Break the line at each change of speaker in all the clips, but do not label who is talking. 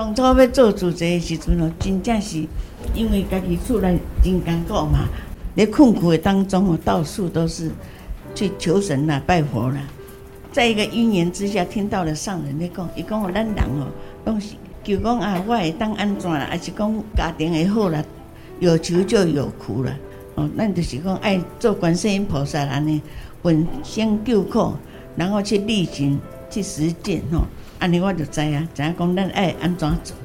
当初要做主持的时阵哦，真正是因为家己厝内真艰苦嘛，在困苦的当中哦，到处都是去求神啦、拜佛啦。在一个因缘之下，听到了上人咧讲，伊讲哦，咱人哦，拢是就讲啊，我会当安怎啦，还是讲家庭会好啦，有求就有苦啦。哦，咱就是讲爱做观世音菩萨安尼，本先救苦，然后去力行去实践吼。安尼我就知啊，知影讲咱爱安怎做。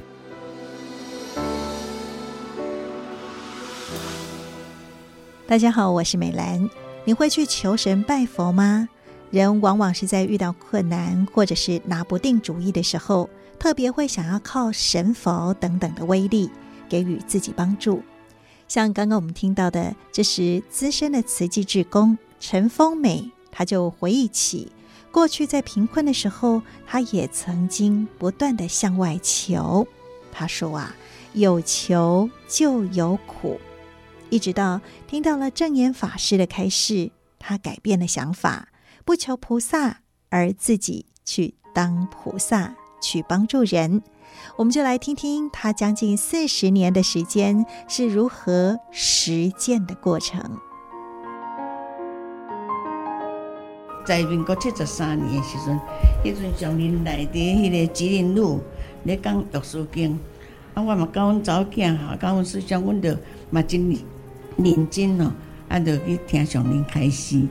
大家好，我是美兰。你会去求神拜佛吗？人往往是在遇到困难或者是拿不定主意的时候，特别会想要靠神佛等等的威力给予自己帮助。像刚刚我们听到的，这是资深的慈济志工陈丰美，他就回忆起。过去在贫困的时候，他也曾经不断地向外求。他说啊，有求就有苦。一直到听到了证严法师的开示，他改变了想法，不求菩萨，而自己去当菩萨，去帮助人。我们就来听听他将近四十年的时间是如何实践的过程。
在民国七十三年的时阵，迄阵上林来的迄个吉林路咧讲读书经，啊，我嘛教阮查某囝哈，教阮师兄，阮着嘛真认真哦，啊，着去听上林开示，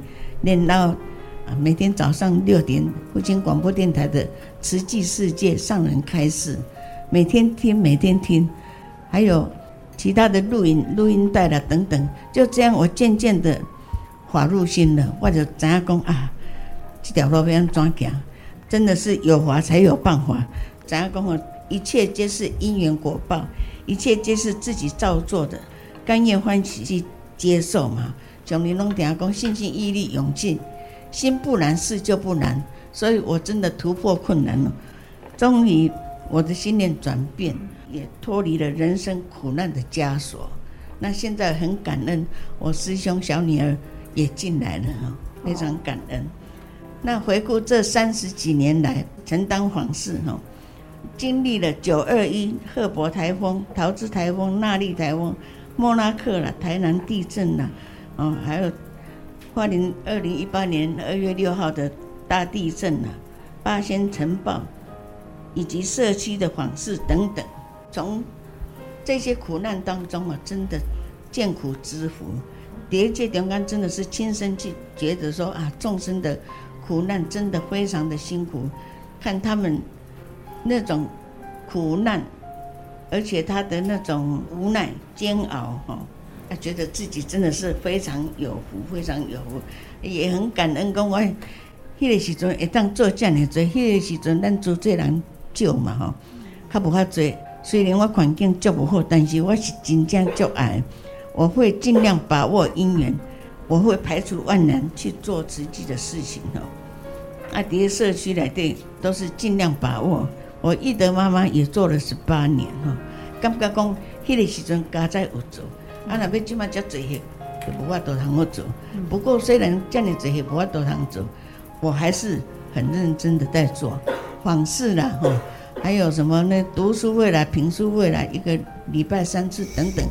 练到啊，每天早上六点，复兴广播电台的《慈济世界》上人开示，每天听，每天听，还有其他的录音、录音带啦等等，就这样，我渐渐的法入心了，我就知影讲啊。这条路要怎行？真的是有法才有办法。怎样讲？一切皆是因缘果报，一切皆是自己造作的，甘愿欢喜去接受嘛。像你拢点讲，信心、毅力、勇气，心不难，事就不难。所以我真的突破困难了，终于我的心念转变，也脱离了人生苦难的枷锁。那现在很感恩，我师兄小女儿也进来了，非常感恩。那回顾这三十几年来承担访视哈，经历了九二一赫伯台风、桃枝台风、纳莉台风、莫拉克啦、台南地震啦，哦，还有花莲二零一八年二月六号的大地震啦、八仙尘爆，以及社区的访视等等，从这些苦难当中啊，真的见苦知福。第一届中间真的是亲身去觉得说啊，众生的。苦难真的非常的辛苦，看他们那种苦难，而且他的那种无奈煎熬哈，他觉得自己真的是非常有福，非常有福，也很感恩。讲我迄个时阵会当做这样子，迄个时阵咱做这人少嘛哈，较无法做。虽然我环境足不好，但是我是真正足爱，我会尽量把握姻缘。我会排除万难去做自己的事情哦。啊，这些社区来对都是尽量把握。我易德妈妈也做了十八年哈，感觉讲迄个时阵家在有做，啊，那边起码叫这些就无法度通我做。不过虽然这样这些无法度通做，我还是很认真的在做访视啦哈，还有什么呢？读书会啦、评书会啦，一个礼拜三次等等，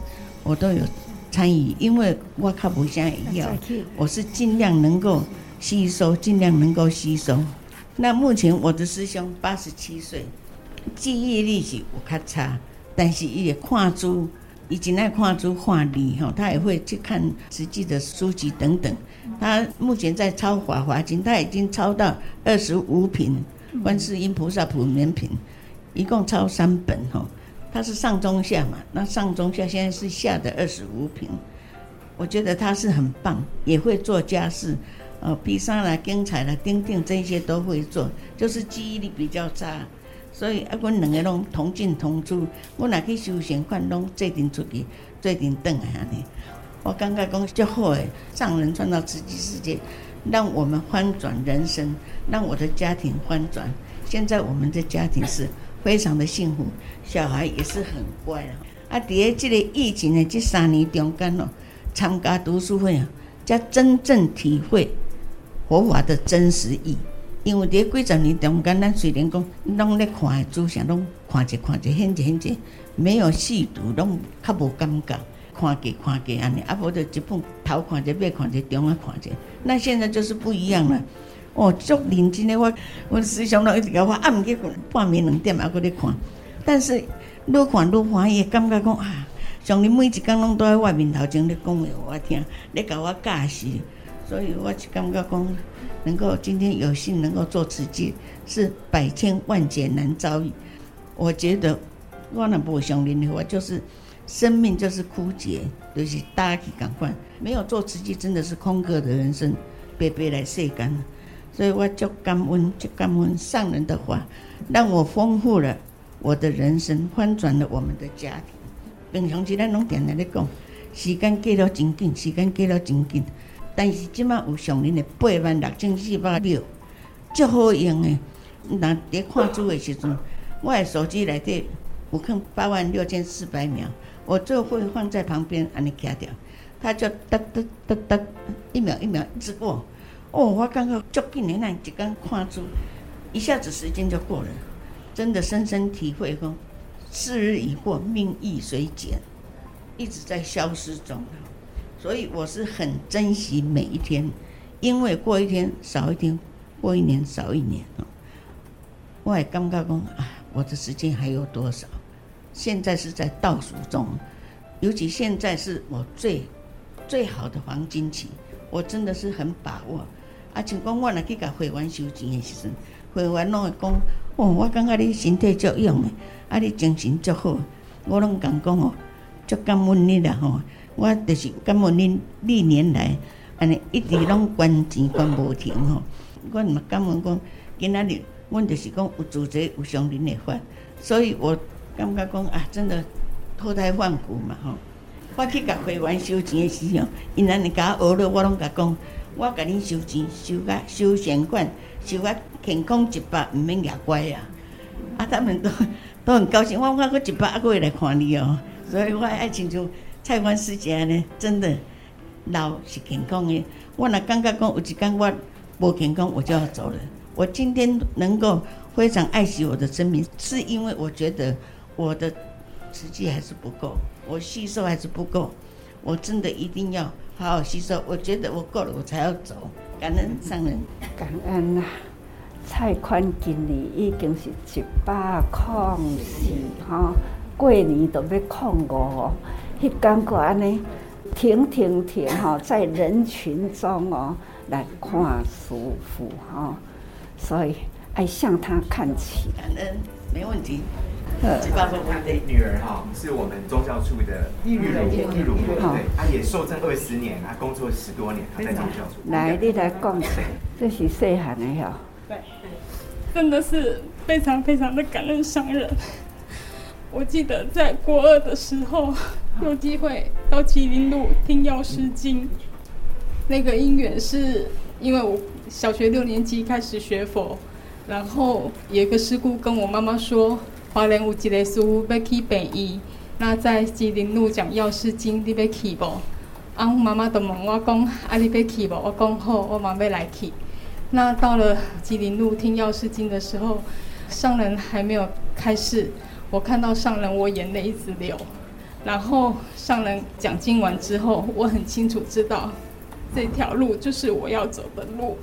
我都有。参与，因为我较无啥会晓，我是尽量能够吸收，尽量能够吸收。那目前我的师兄八十七岁，记忆力是有较差，但是伊也看书，以前爱看书看理哈，他也会去看实际的书籍等等。他目前在抄《法华经》，他已经抄到二十五品《观世音菩萨普门品》，一共抄三本哈。他是上中下嘛，那上中下现在是下的二十五平，我觉得他是很棒，也会做家事，呃，披萨啦、精彩啦、钉钉这些都会做，就是记忆力比较差，所以啊，阮两个拢同进同出，我若去修行，看拢做阵出去，做阵转来安尼。我感觉讲最好诶，上人创造慈济世界，让我们翻转人生，让我的家庭翻转。现在我们的家庭是。非常的幸福，小孩也是很乖啊。啊，伫个这个疫情的这三年中间哦，参加读书会啊，才真正体会佛法的真实意。因为伫几十年中间，咱虽然讲拢咧看的主项拢看者看者，显者显者，没有细读，拢较无感觉。看过看过安尼，啊无就一本头看者，尾看者，中啊看者。那现在就是不一样了。哦，足认真的我，我时常拢一直甲我暗去困，半暝两点还搁咧看。但是愈看愈欢喜，感觉讲啊，像你每一工拢都在我面头前咧讲话，我听，咧甲我教示。所以我就感觉讲，能够今天有幸能够做慈济，是百千万劫难遭遇。我觉得我那无上人的话，就是生命就是枯竭，就是大家去赶快，没有做慈济，真的是空壳的人生，白白来世间。所以我就感恩，就感恩上人的话，让我丰富了我的人生，翻转了我们的家庭。平常时咱拢定定咧讲，时间过了真紧，时间过了真紧。但是即马有上人的八万六千四百六，足好用的。那伫看书的时阵，我的手机内底有看八万六千四百秒，我就会放在旁边安尼徛掉，它就哒哒哒哒，一秒一秒一直过。哦，我感觉足紧的，那一工看书，一下子时间就过了，真的深深体会讲，时日已过，命亦随减，一直在消失中。所以我是很珍惜每一天，因为过一天少一天，过一年少一年啊。我也感觉讲啊，我的时间还有多少？现在是在倒数中，尤其现在是我最最好的黄金期，我真的是很把握。啊，像讲我若去甲会员收钱的时阵，会员拢会讲哦，我感觉你身体足勇的，啊，你精神足好，我拢讲讲哦，足感恩你啦吼。我就是感恩恁历年来安尼一直拢捐钱捐无停吼，我嘛感恩讲今仔日，阮就是讲有主持有上人的法，所以我感觉讲啊，真的脱胎换骨嘛吼。我去甲会员收钱的时候，因安尼甲我学了，我拢甲讲，我甲恁收钱收甲收善款，收甲健康一百，毋免牙乖啊。啊，他们都 都很高兴，我我搁一百还佫会来看你哦，所以我爱亲像。菜馆师姐呢，真的老是健康的。我若感觉讲有一天我无健康，我就要走了。我今天能够非常爱惜我的生命，是因为我觉得我的实际还是不够，我吸收还是不够。我真的一定要好好吸收。我觉得我够了，我才要走。感恩上人，
感恩啊！菜款今年已经是一百空四哈，过年都要空五。迄感觉安尼，停停停哈，在人群中哦，来看师父哈，所以爱向他看齐。
感恩，没问题。
呃，他的女儿哈，是我们宗教处的玉如玉如，对，她也受证二十年，她工作十多年，她在宗教处。
来，你来讲，这是细汉的哟。
对，真的是非常非常的感恩上人。我记得在国二的时候。有机会到吉林路听药师经，那个因缘是因为我小学六年级开始学佛，然后有一个师姑跟我妈妈说，华莲有一个师父要去北医，那在吉林路讲药师经，你要去不？啊，妈妈就问我讲，啊，你要去不？我讲好，我妈要来去。那到了吉林路听药师经的时候，上人还没有开示，我看到上人，我眼泪一直流。然后上人讲经完之后，我很清楚知道，这条路就是我要走的路。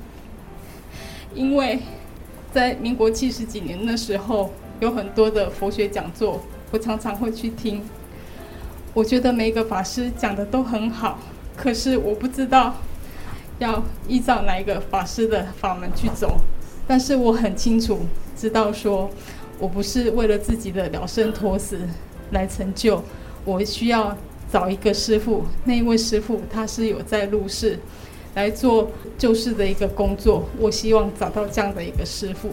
因为，在民国七十几年的时候，有很多的佛学讲座，我常常会去听。我觉得每一个法师讲的都很好，可是我不知道要依照哪一个法师的法门去走。但是我很清楚知道说，我不是为了自己的了生托死来成就。我需要找一个师父，那一位师父他是有在入世来做救世的一个工作。我希望找到这样的一个师傅，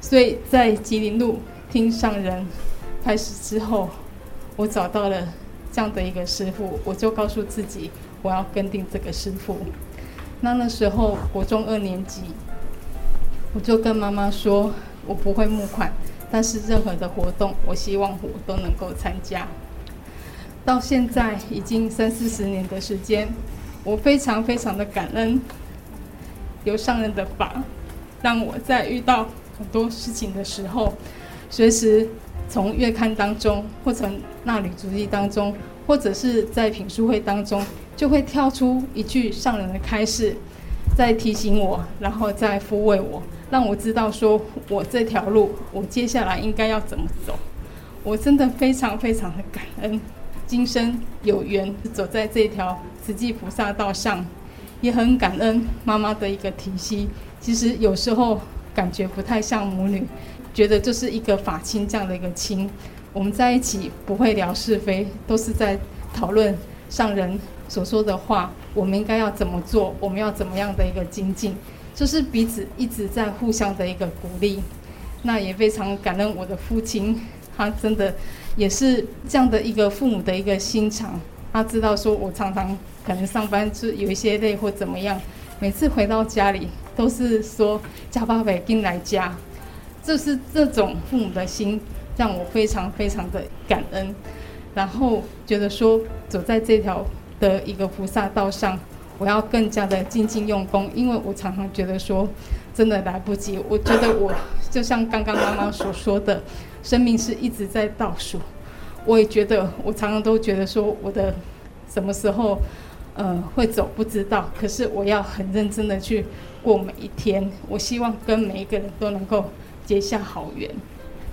所以在吉林路听上人开始之后，我找到了这样的一个师傅，我就告诉自己我要跟定这个师傅。那那时候国中二年级，我就跟妈妈说，我不会募款，但是任何的活动，我希望我都能够参加。到现在已经三四十年的时间，我非常非常的感恩，有上人的法，让我在遇到很多事情的时候，随时从月刊当中，或从衲履足迹当中，或者是在品书会当中，就会跳出一句上人的开示，在提醒我，然后再抚慰我，让我知道说我这条路，我接下来应该要怎么走。我真的非常非常的感恩，今生有缘走在这条慈济菩萨道上，也很感恩妈妈的一个提携。其实有时候感觉不太像母女，觉得就是一个法亲这样的一个亲。我们在一起不会聊是非，都是在讨论上人所说的话，我们应该要怎么做，我们要怎么样的一个精进，就是彼此一直在互相的一个鼓励。那也非常感恩我的父亲。他真的也是这样的一个父母的一个心肠，他知道说我常常可能上班是有一些累或怎么样，每次回到家里都是说叫爸爸进来家，就是这种父母的心让我非常非常的感恩，然后觉得说走在这条的一个菩萨道上，我要更加的精进用功，因为我常常觉得说真的来不及，我觉得我就像刚刚妈妈所说的。生命是一直在倒数，我也觉得，我常常都觉得说，我的什么时候，呃，会走不知道。可是我要很认真的去过每一天。我希望跟每一个人都能够结下好缘。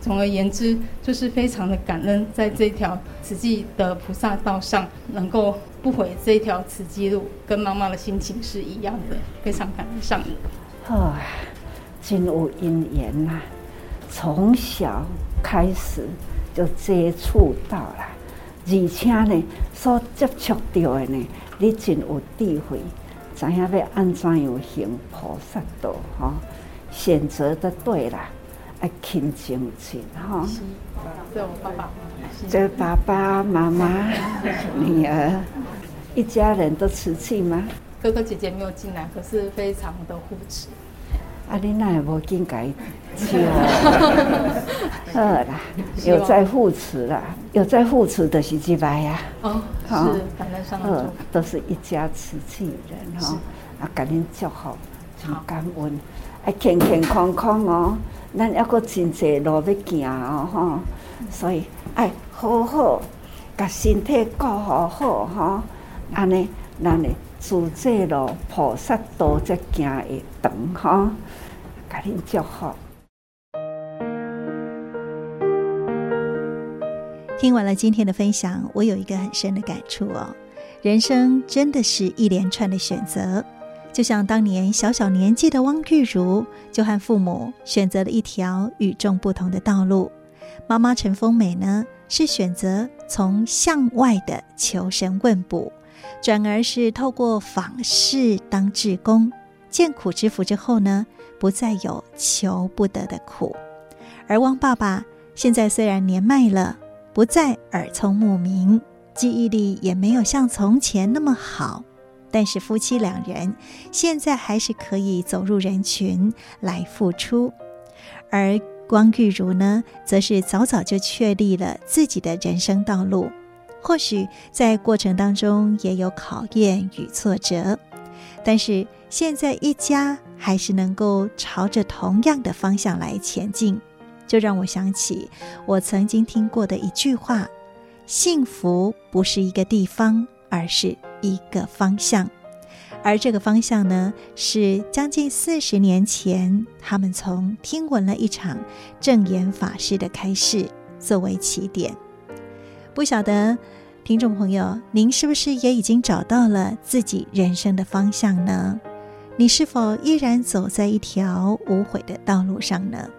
总而言之，就是非常的感恩，在这条慈济的菩萨道上，能够不悔这一条慈济路，跟妈妈的心情是一样的。非常感恩上人。
哦，真有因缘呐，从小。开始就接触到了，而且呢，所接触到的呢，你真有智慧，知影要安怎样行菩萨道哈？选择的对啦，爱勤精进哈。
这我爸爸，
这爸爸妈妈、女儿，一家人都辞气吗？
哥哥姐姐没有进来，可是非常的护持。
啊，你那也无应该笑，好啦，有在扶持啦，有在扶持的是几摆呀？
哦，是感恩上人，
都是一家瓷器人哈，啊，感恩祝福，真感恩，啊，健健康康哦，咱还阁真济路要行哦，哈，所以哎好好，把身体顾好好哈，安尼，咱的自这路菩萨道才行会长哈。改天就好。
听完了今天的分享，我有一个很深的感触哦。人生真的是一连串的选择，就像当年小小年纪的汪玉如，就和父母选择了一条与众不同的道路。妈妈陈风美呢，是选择从向外的求神问卜，转而是透过访视当志工，见苦知福之后呢，不再有求不得的苦，而汪爸爸现在虽然年迈了，不再耳聪目明，记忆力也没有像从前那么好，但是夫妻两人现在还是可以走入人群来付出。而汪玉如呢，则是早早就确立了自己的人生道路，或许在过程当中也有考验与挫折，但是现在一家。还是能够朝着同样的方向来前进，就让我想起我曾经听过的一句话：幸福不是一个地方，而是一个方向。而这个方向呢，是将近四十年前，他们从听闻了一场证严法师的开示作为起点。不晓得听众朋友，您是不是也已经找到了自己人生的方向呢？你是否依然走在一条无悔的道路上呢？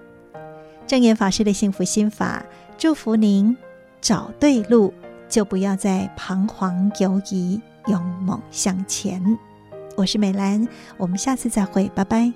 证严法师的幸福心法，祝福您找对路，就不要再彷徨犹疑，勇猛向前。我是美兰，我们下次再会，拜拜。